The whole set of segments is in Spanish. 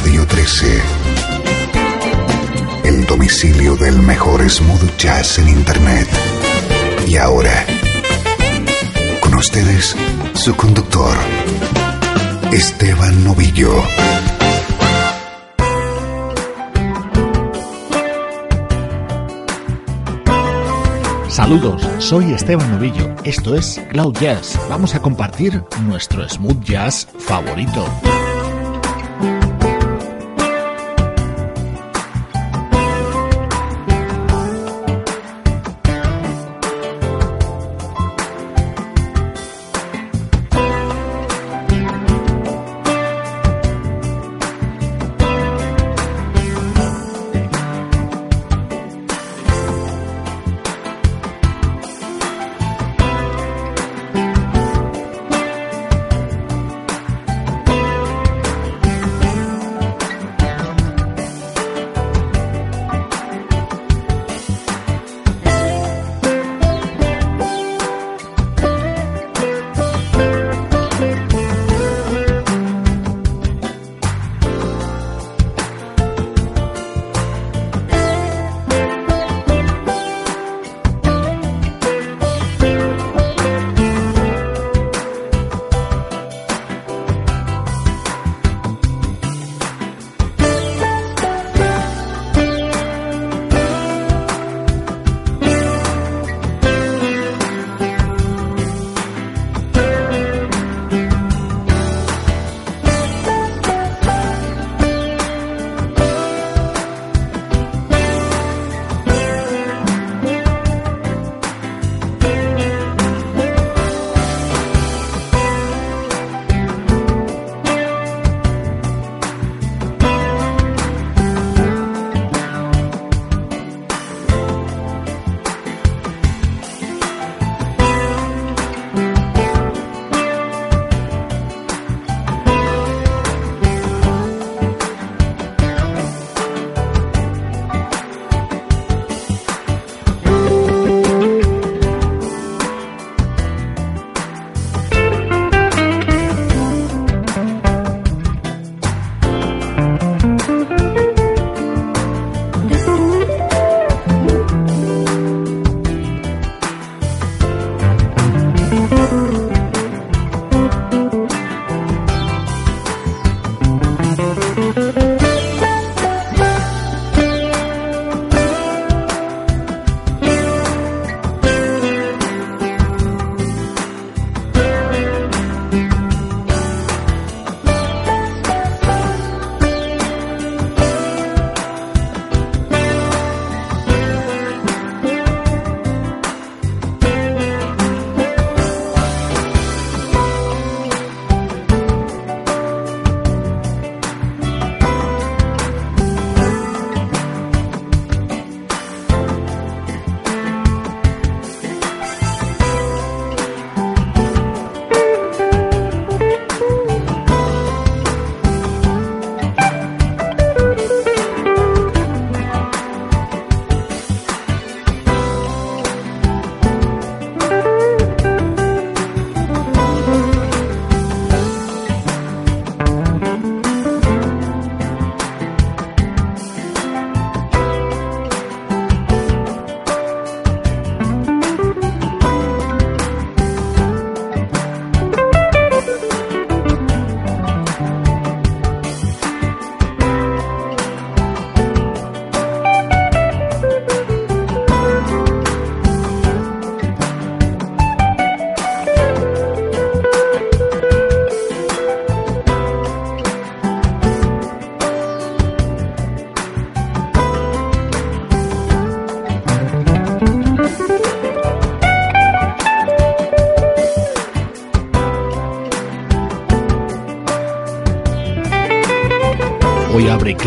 Radio 13. El domicilio del mejor smooth jazz en Internet. Y ahora, con ustedes, su conductor, Esteban Novillo. Saludos, soy Esteban Novillo. Esto es Cloud Jazz. Vamos a compartir nuestro smooth jazz favorito.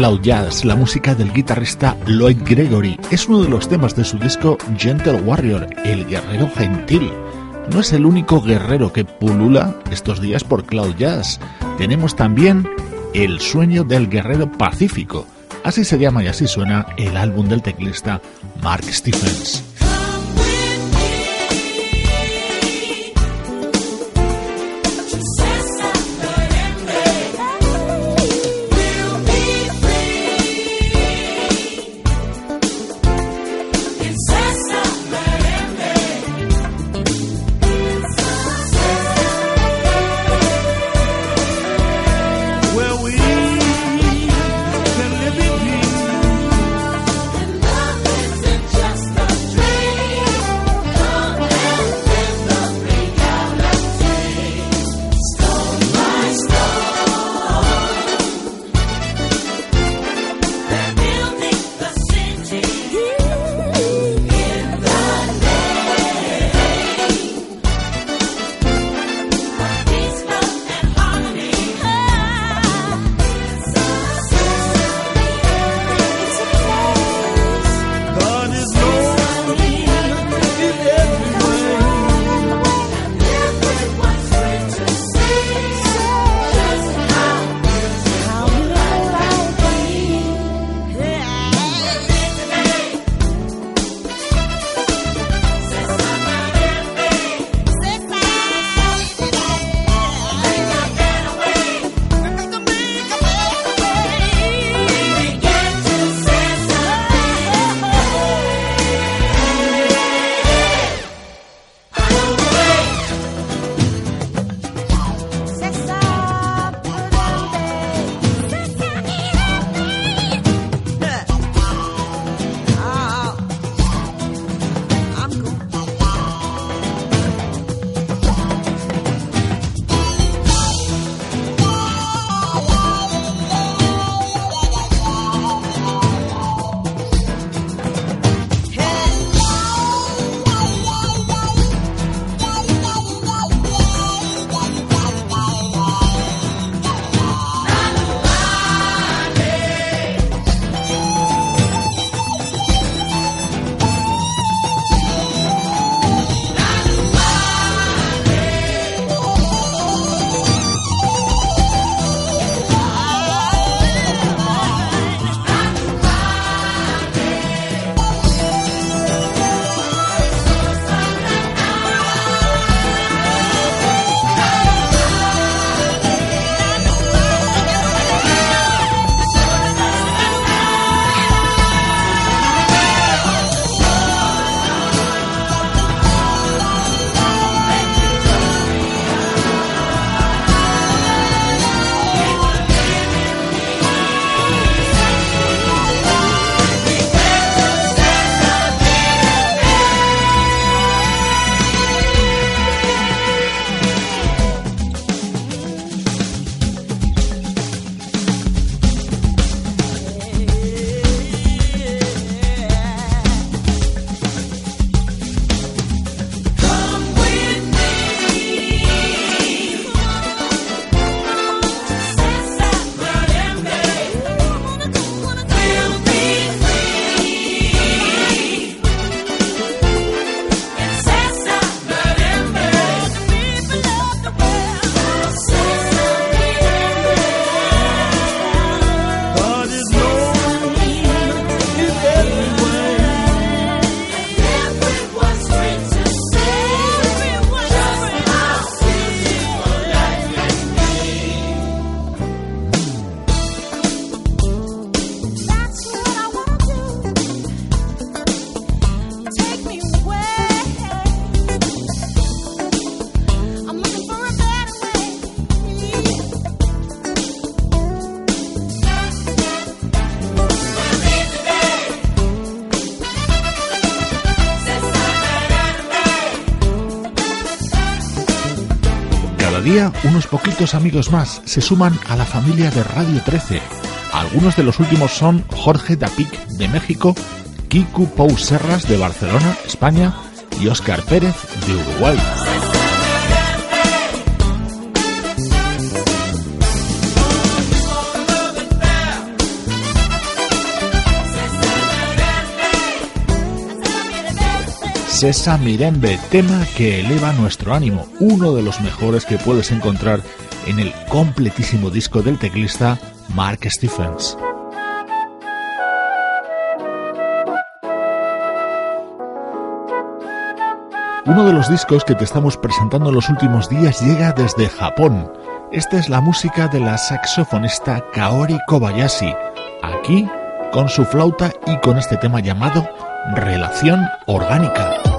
Cloud Jazz, la música del guitarrista Lloyd Gregory. Es uno de los temas de su disco Gentle Warrior, el guerrero gentil. No es el único guerrero que pulula estos días por Cloud Jazz. Tenemos también El sueño del guerrero pacífico. Así se llama y así suena el álbum del teclista Mark Stephens. Unos poquitos amigos más se suman a la familia de Radio 13. Algunos de los últimos son Jorge Dapic de México, Kiku Pou Serras de Barcelona, España y Óscar Pérez de Uruguay. Sesa Mirembe, tema que eleva nuestro ánimo, uno de los mejores que puedes encontrar en el completísimo disco del teclista Mark Stephens. Uno de los discos que te estamos presentando en los últimos días llega desde Japón. Esta es la música de la saxofonista Kaori Kobayashi, aquí con su flauta y con este tema llamado Relación Orgánica.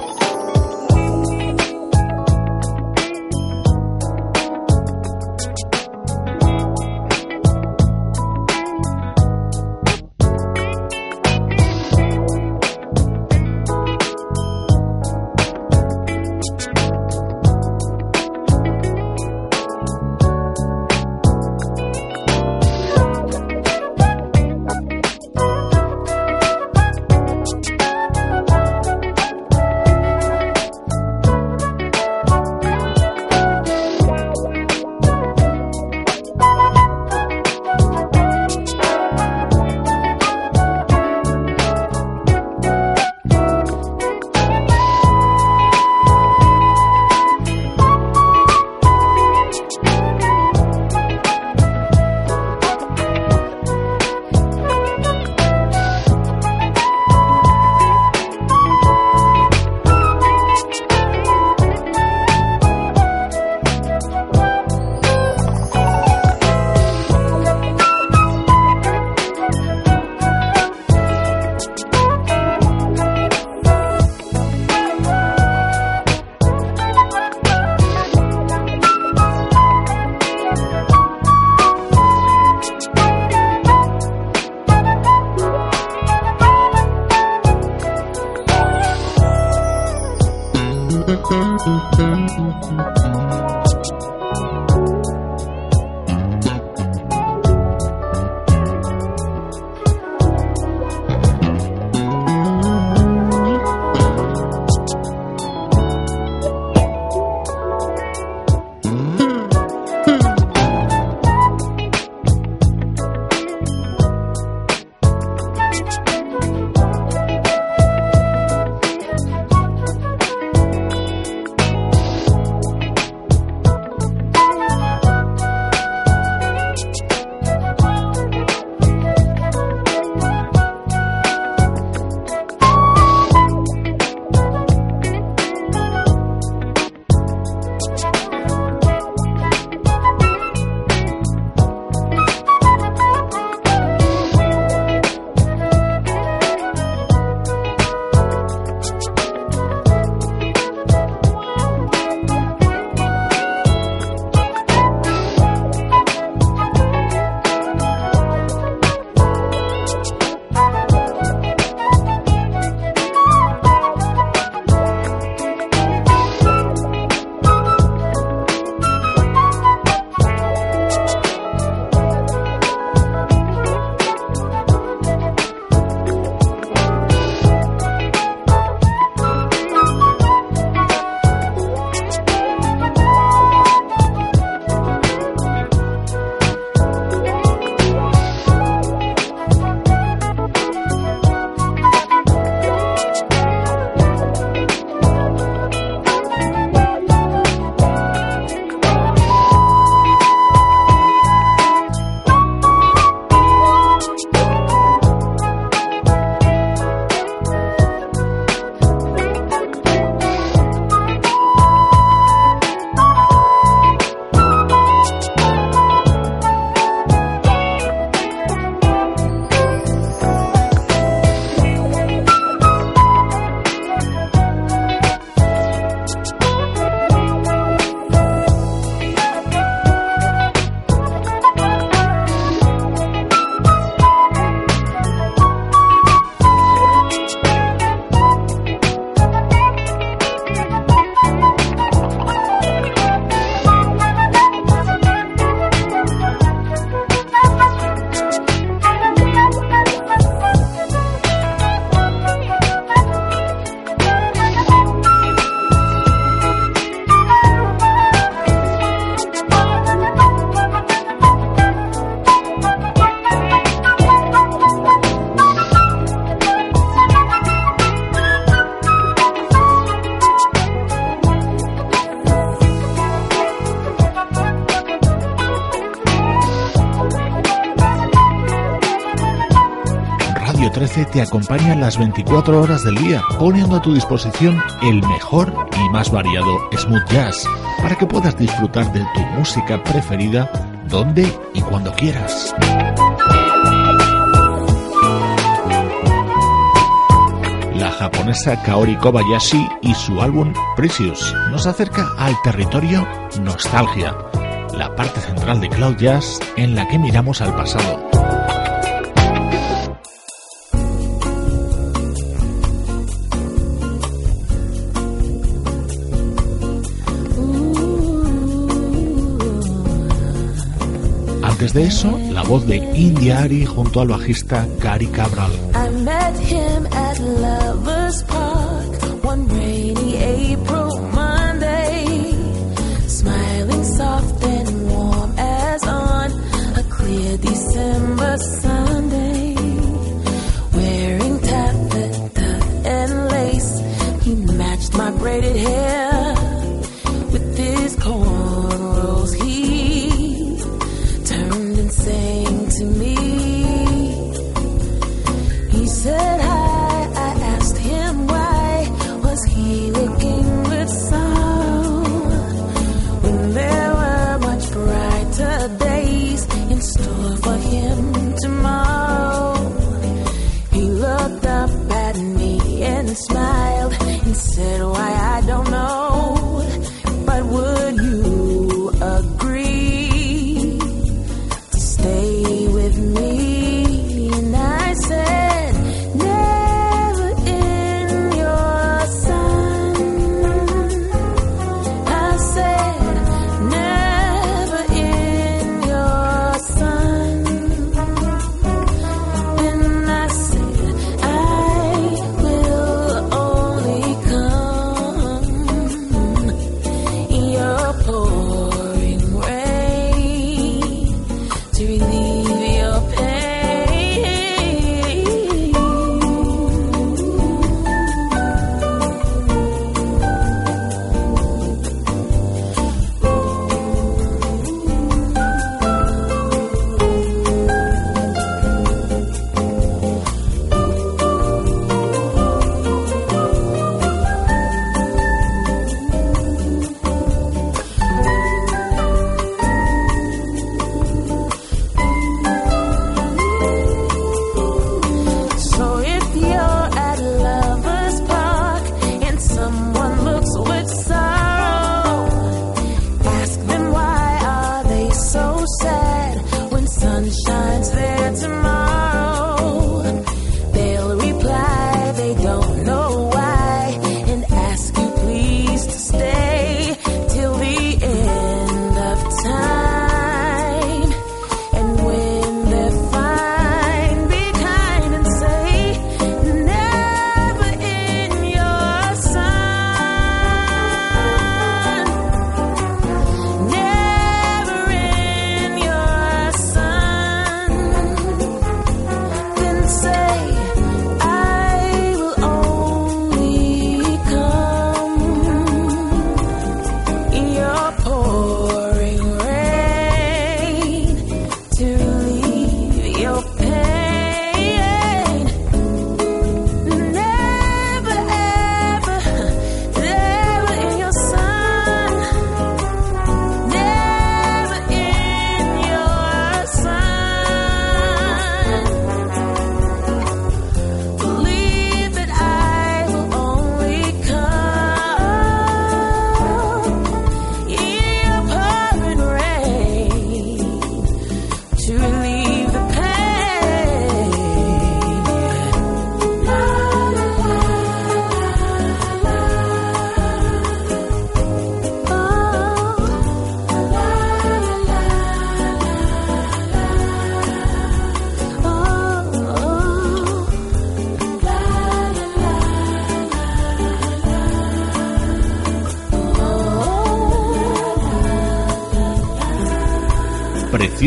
te acompaña las 24 horas del día, poniendo a tu disposición el mejor y más variado smooth jazz, para que puedas disfrutar de tu música preferida donde y cuando quieras. la japonesa Kaori Kobayashi y su álbum Precious nos acerca al territorio Nostalgia, la parte central de Cloud Jazz en la que miramos al pasado Antes de eso, la voz de India Ari junto al bajista Gary Cabral.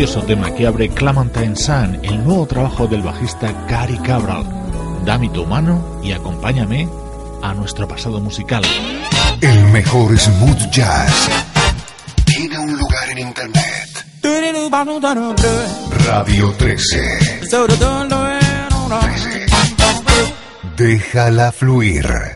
tema que abre Sun, el nuevo trabajo del bajista Cary Cabral. Dame tu mano y acompáñame a nuestro pasado musical. El mejor smooth jazz tiene un lugar en internet. Radio 13. 13. Déjala fluir.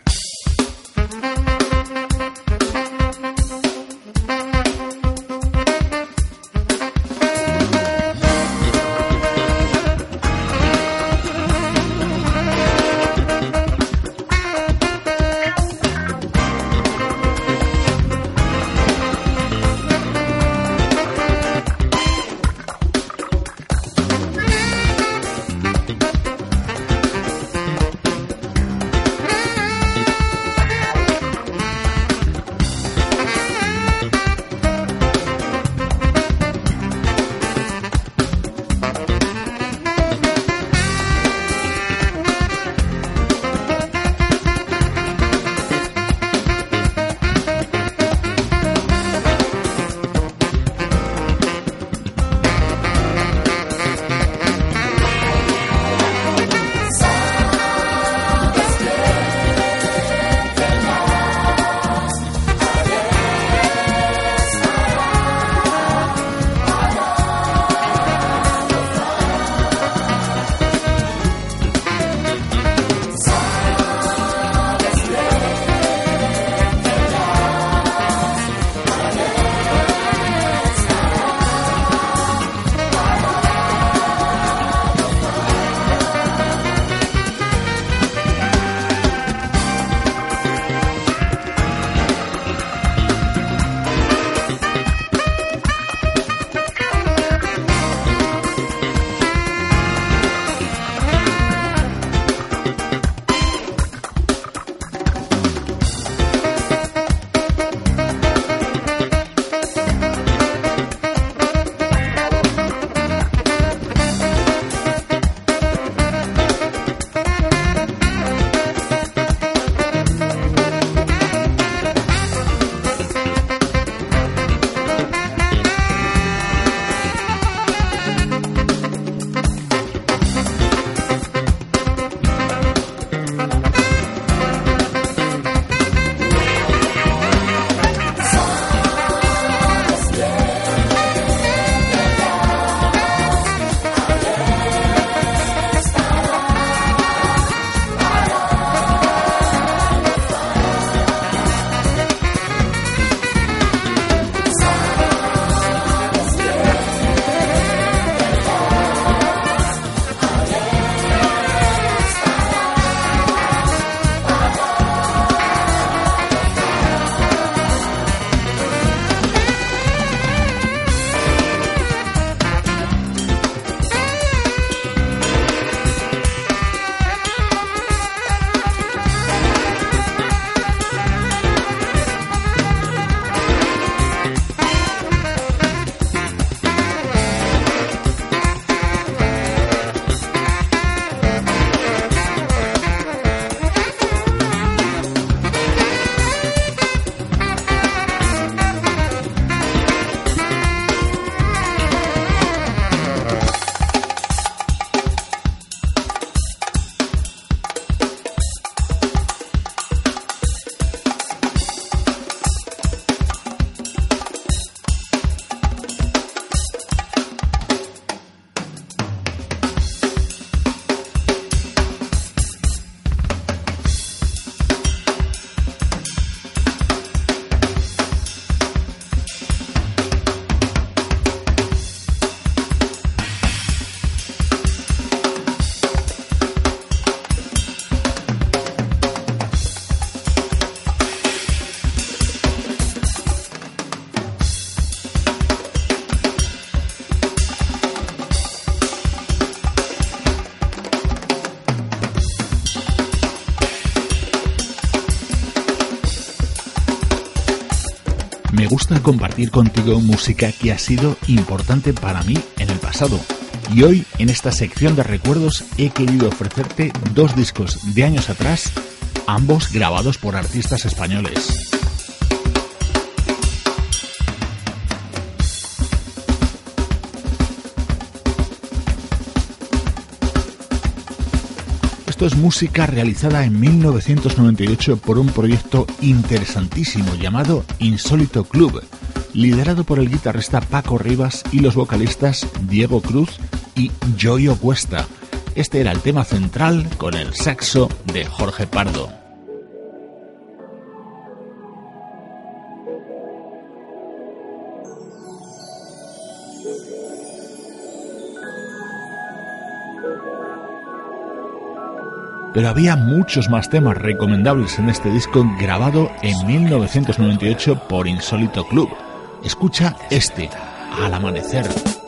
Compartir contigo música que ha sido importante para mí en el pasado. Y hoy, en esta sección de recuerdos, he querido ofrecerte dos discos de años atrás, ambos grabados por artistas españoles. Esto es música realizada en 1998 por un proyecto interesantísimo llamado Insólito Club, liderado por el guitarrista Paco Rivas y los vocalistas Diego Cruz y Joyo Cuesta. Este era el tema central con el saxo de Jorge Pardo. Pero había muchos más temas recomendables en este disco grabado en 1998 por Insólito Club. Escucha este, Al Amanecer.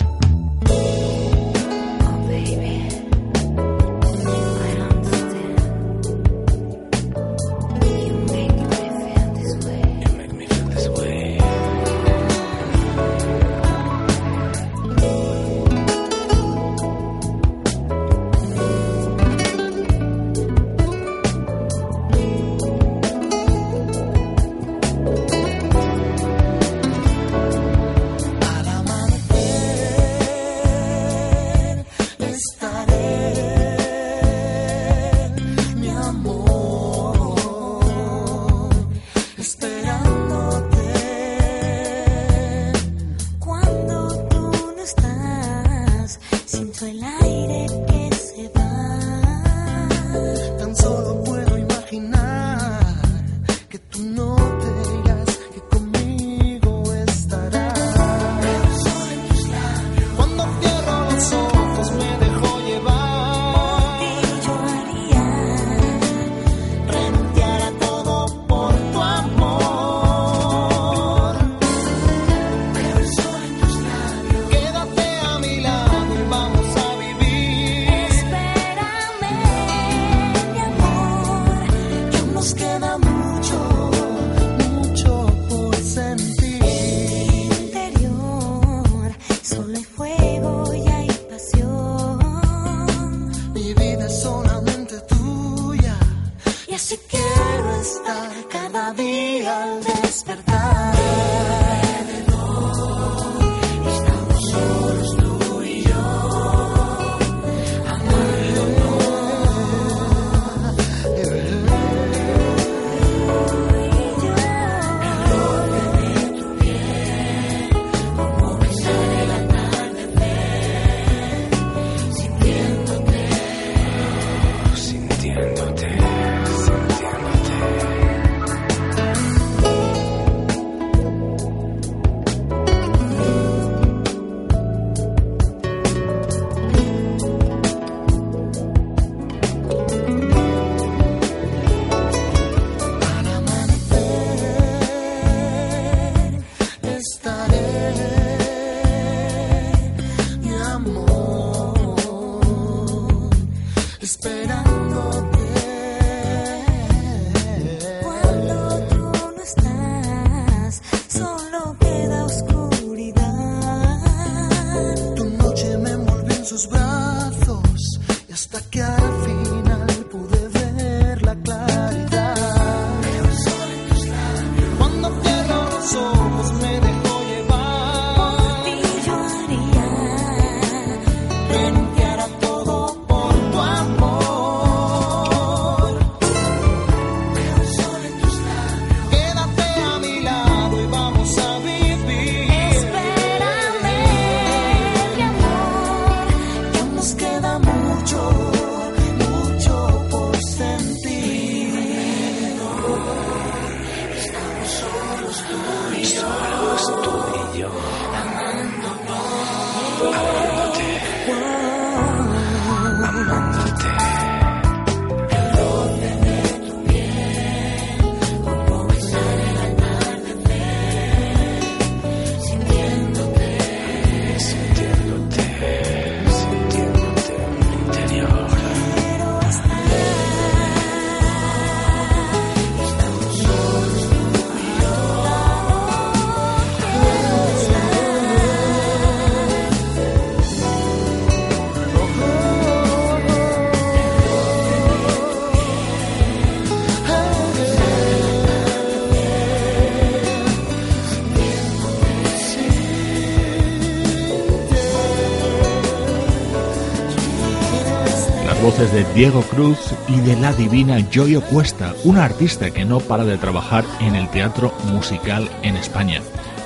De Diego Cruz y de la divina Joyo Cuesta, una artista que no para de trabajar en el teatro musical en España.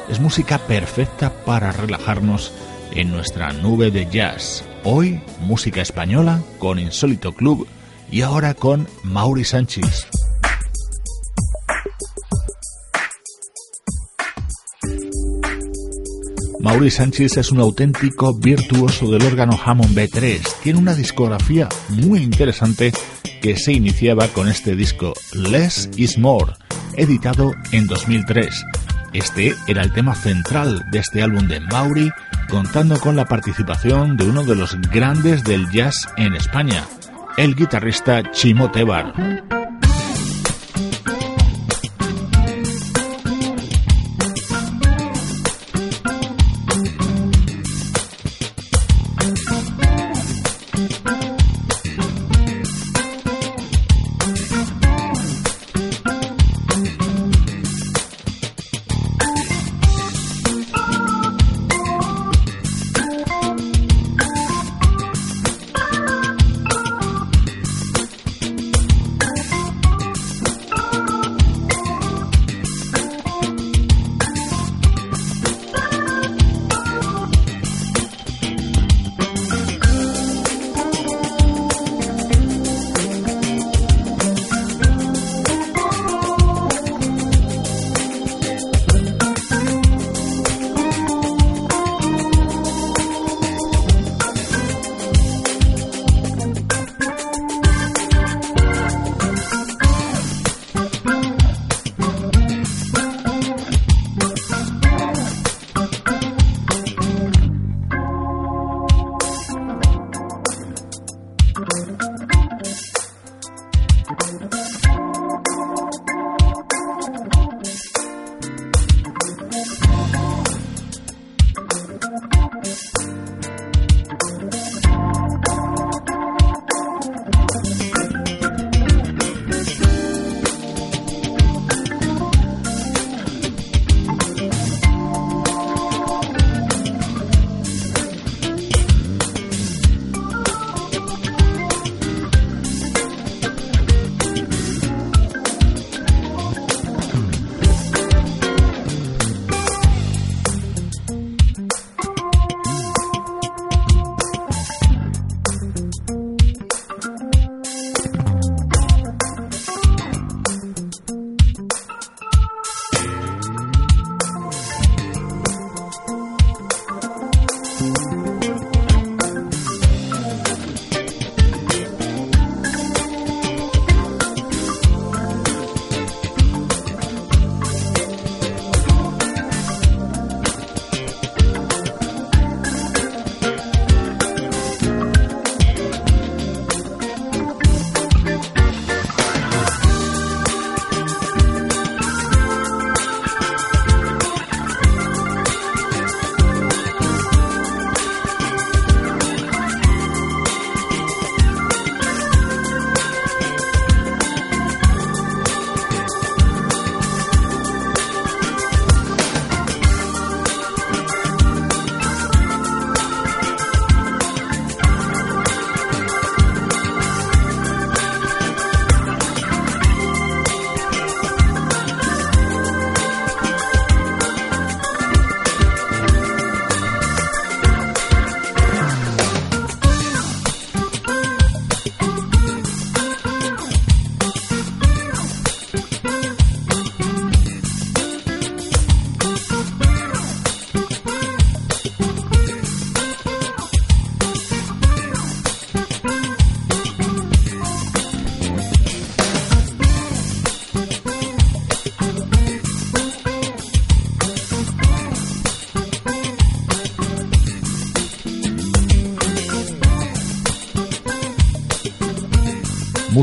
Es música perfecta para relajarnos en nuestra nube de jazz. Hoy música española con Insólito Club y ahora con Mauri Sánchez. Mauri Sánchez es un auténtico virtuoso del órgano Hammond B3. Tiene una discografía muy interesante que se iniciaba con este disco Less is More, editado en 2003. Este era el tema central de este álbum de Mauri, contando con la participación de uno de los grandes del jazz en España, el guitarrista Chimo Tebar.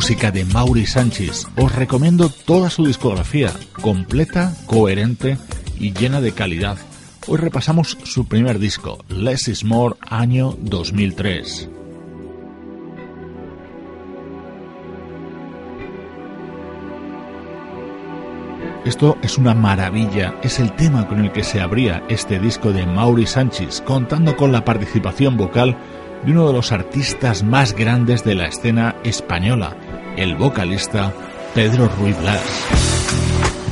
Música de Mauri Sánchez. Os recomiendo toda su discografía, completa, coherente y llena de calidad. Hoy repasamos su primer disco, Less is More, año 2003. Esto es una maravilla, es el tema con el que se abría este disco de Mauri Sánchez, contando con la participación vocal de uno de los artistas más grandes de la escena española, el vocalista Pedro Ruiz Blas.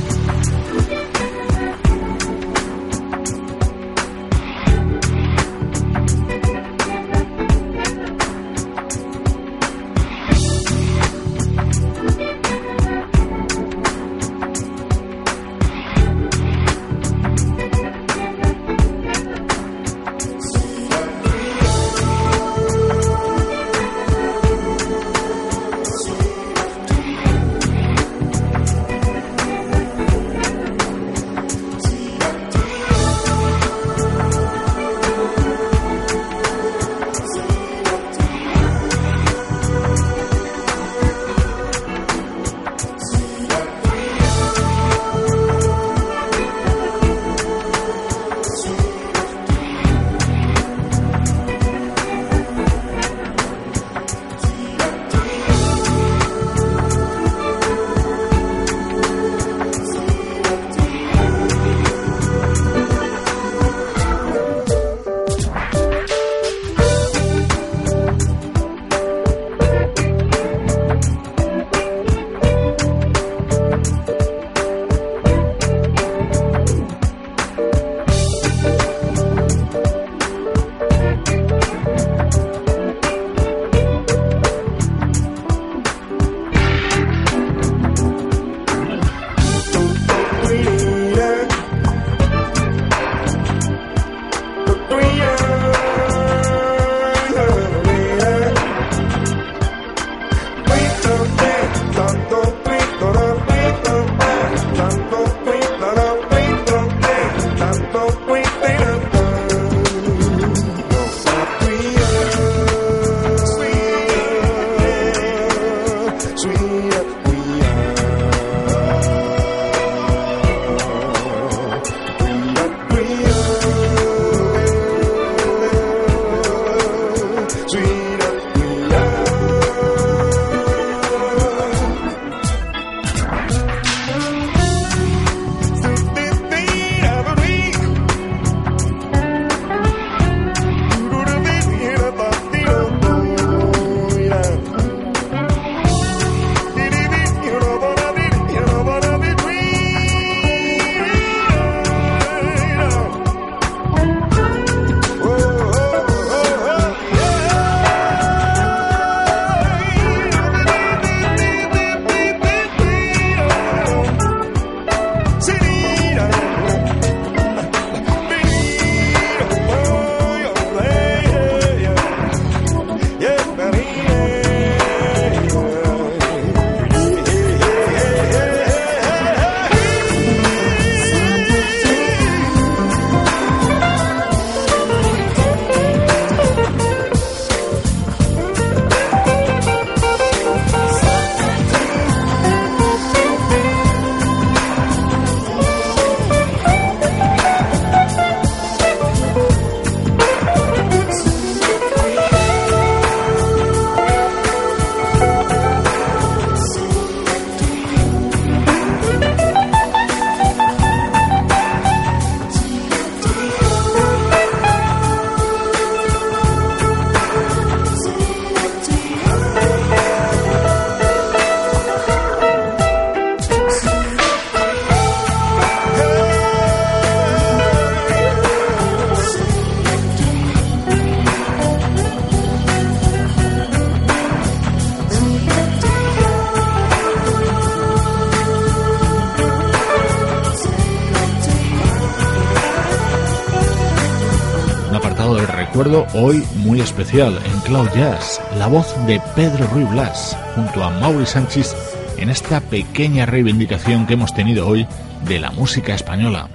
Especial en Cloud Jazz, la voz de Pedro Ruy Blas junto a Mauri Sánchez en esta pequeña reivindicación que hemos tenido hoy de la música española.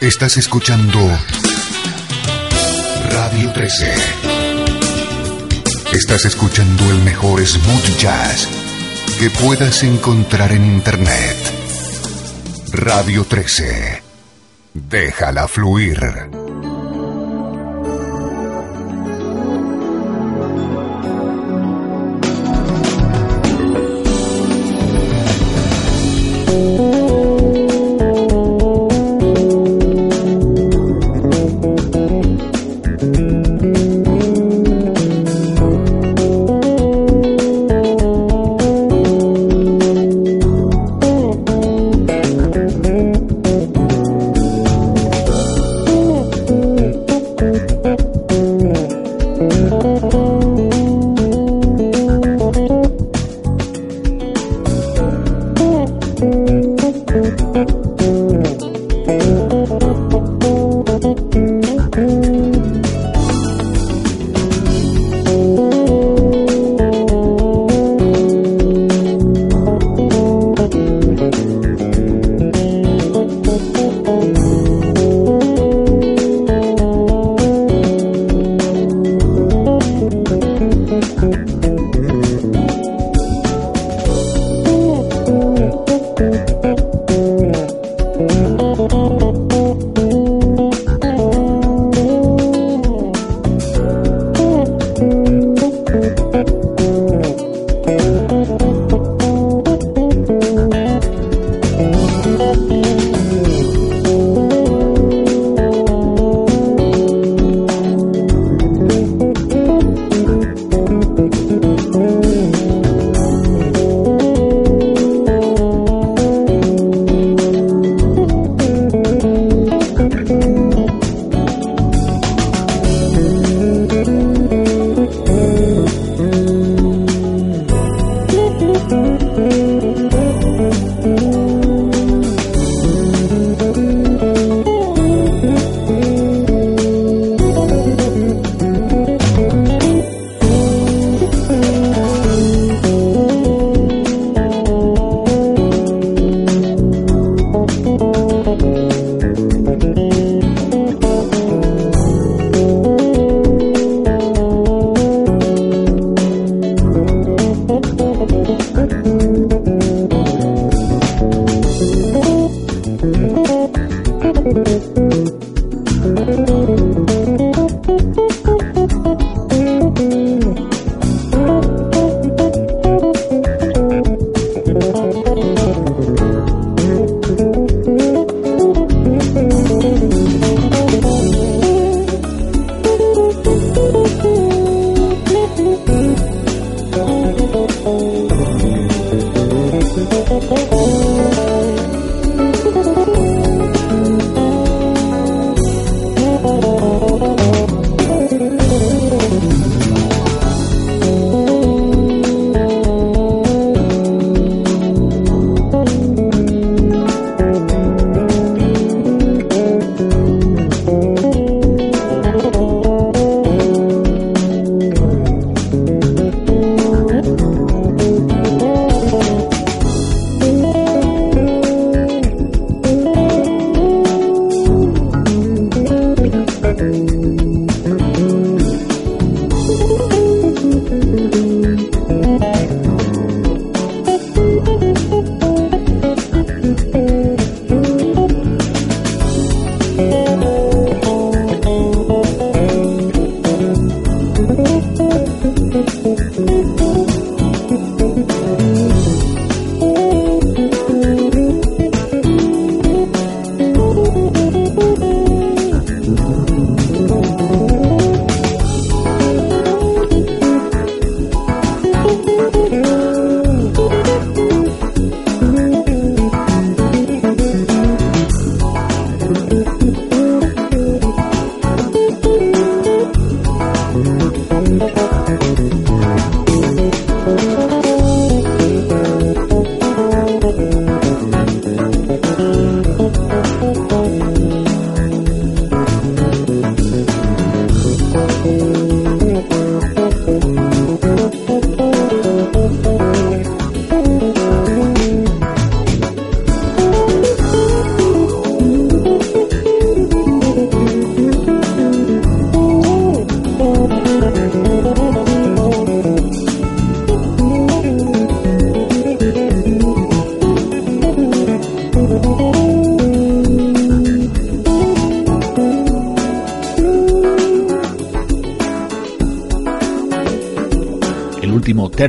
Estás escuchando Radio 13. Estás escuchando el mejor smooth jazz que puedas encontrar en Internet. Radio 13. Déjala fluir.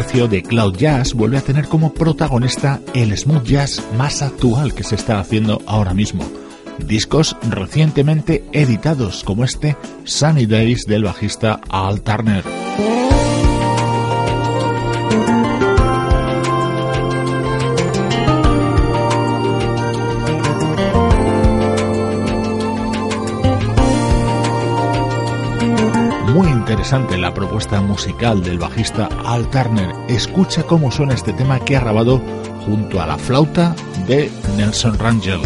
Tercio de Cloud Jazz vuelve a tener como protagonista el smooth jazz más actual que se está haciendo ahora mismo. Discos recientemente editados como este Sunny Days del bajista Al Turner. La propuesta musical del bajista Al Turner. Escucha cómo suena este tema que ha grabado junto a la flauta de Nelson Rangel.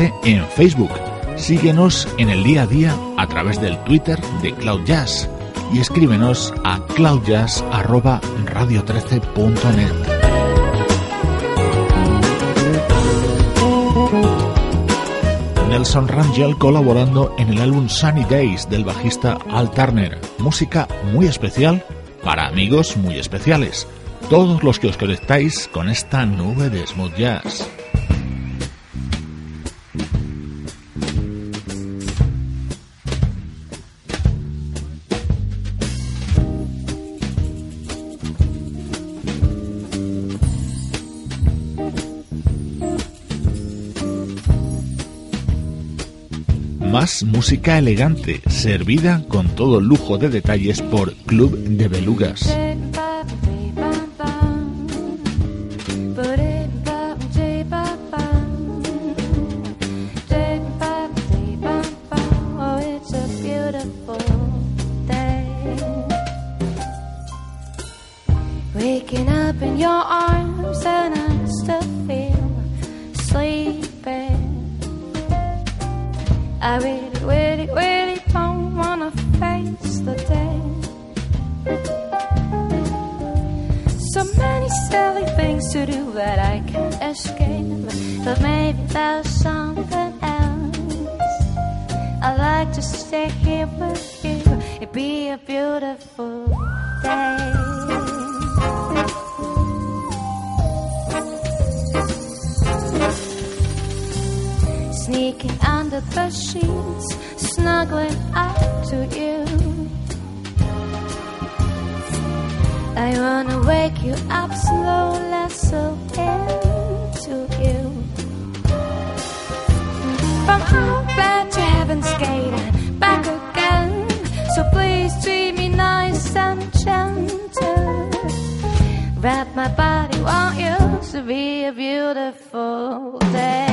Radio 13 en Facebook. Síguenos en el día a día a través del Twitter de Cloud Jazz y escríbenos a cloudjazz@radio13.net. Nelson Rangel colaborando en el álbum Sunny Days del bajista Al Turner, música muy especial para amigos muy especiales, todos los que os conectáis con esta nube de smooth jazz. Más música elegante, servida con todo lujo de detalles por Club de Belugas. to be a beautiful day.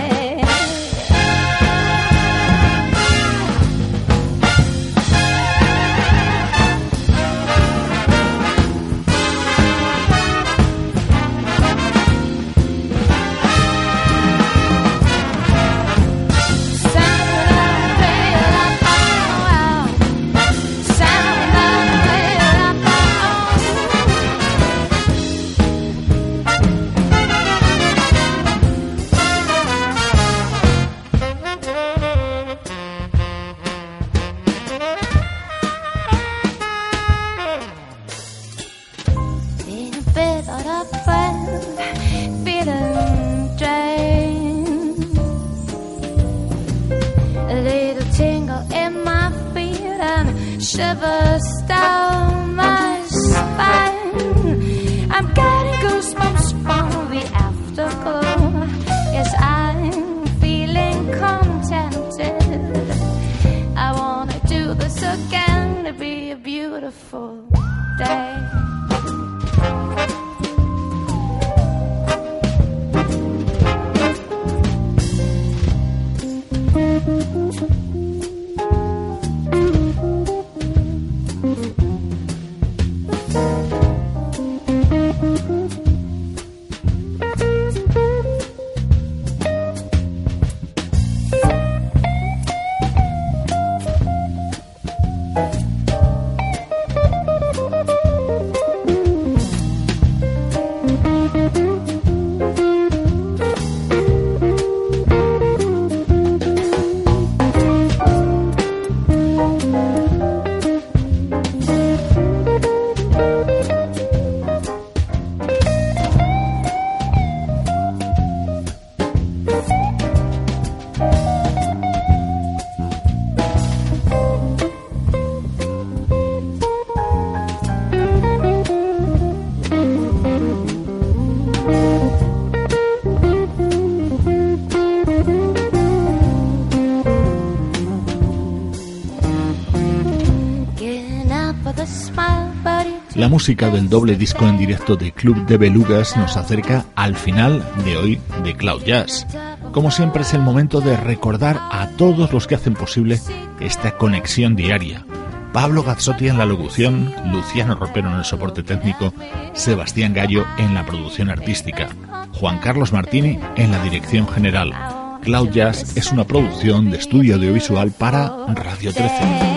Música del doble disco en directo de Club de Belugas nos acerca al final de hoy de Cloud Jazz. Como siempre es el momento de recordar a todos los que hacen posible esta conexión diaria Pablo Gazzotti en la locución, Luciano Ropero en el soporte técnico, Sebastián Gallo en la producción artística, Juan Carlos Martini en la dirección general. Cloud Jazz es una producción de estudio audiovisual para Radio 13.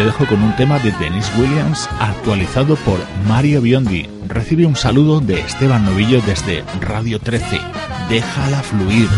Te dejo con un tema de Dennis Williams actualizado por Mario Biondi. Recibe un saludo de Esteban Novillo desde Radio 13. Déjala fluir.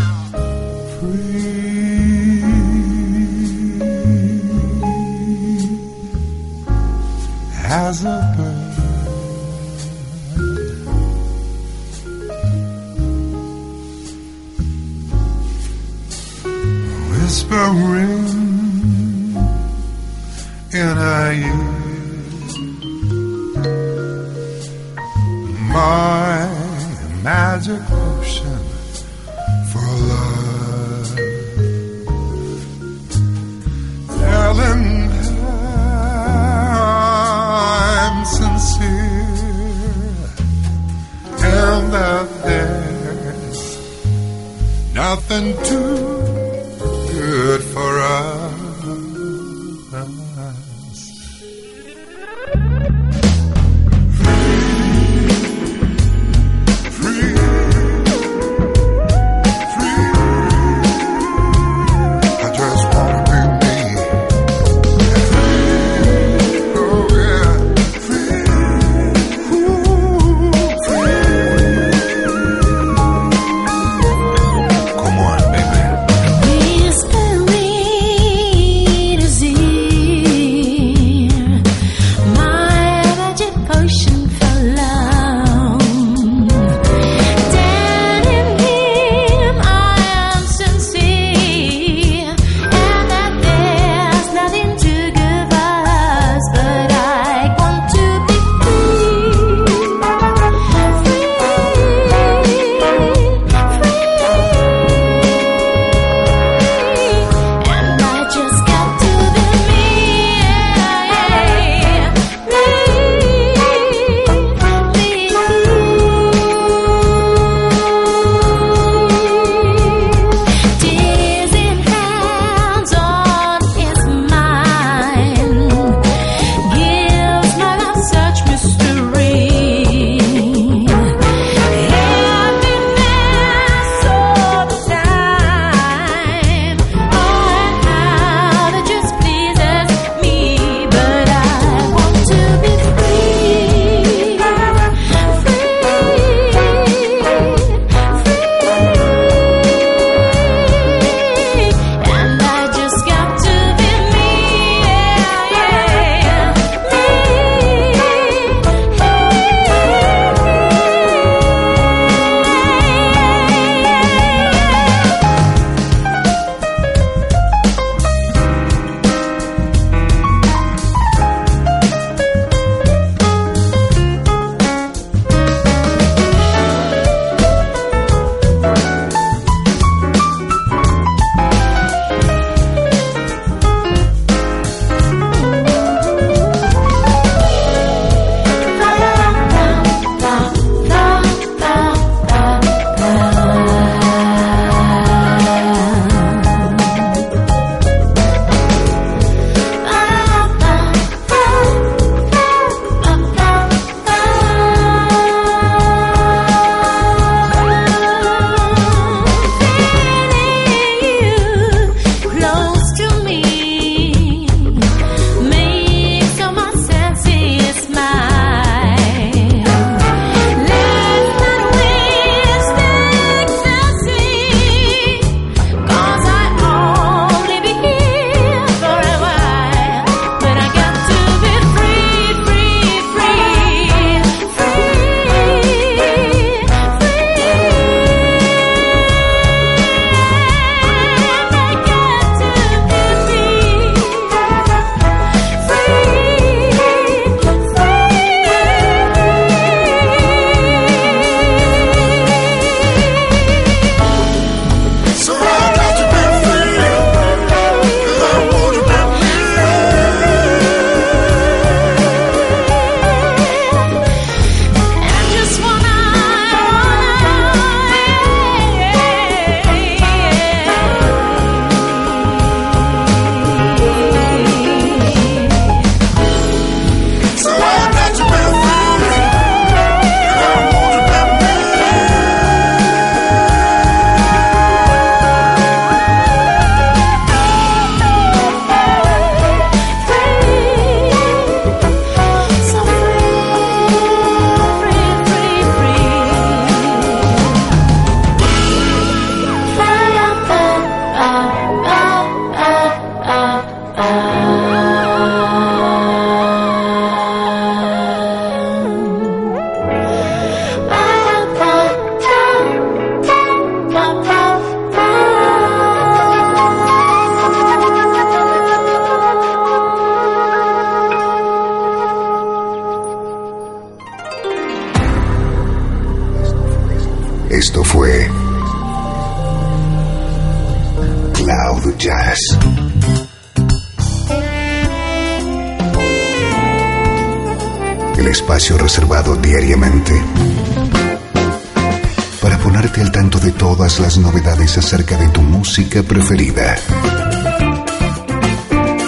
Preferida.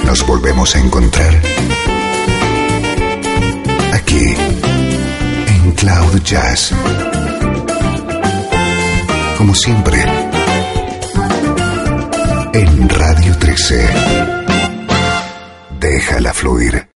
Nos volvemos a encontrar aquí en Cloud Jazz. Como siempre, en Radio 13. Déjala fluir.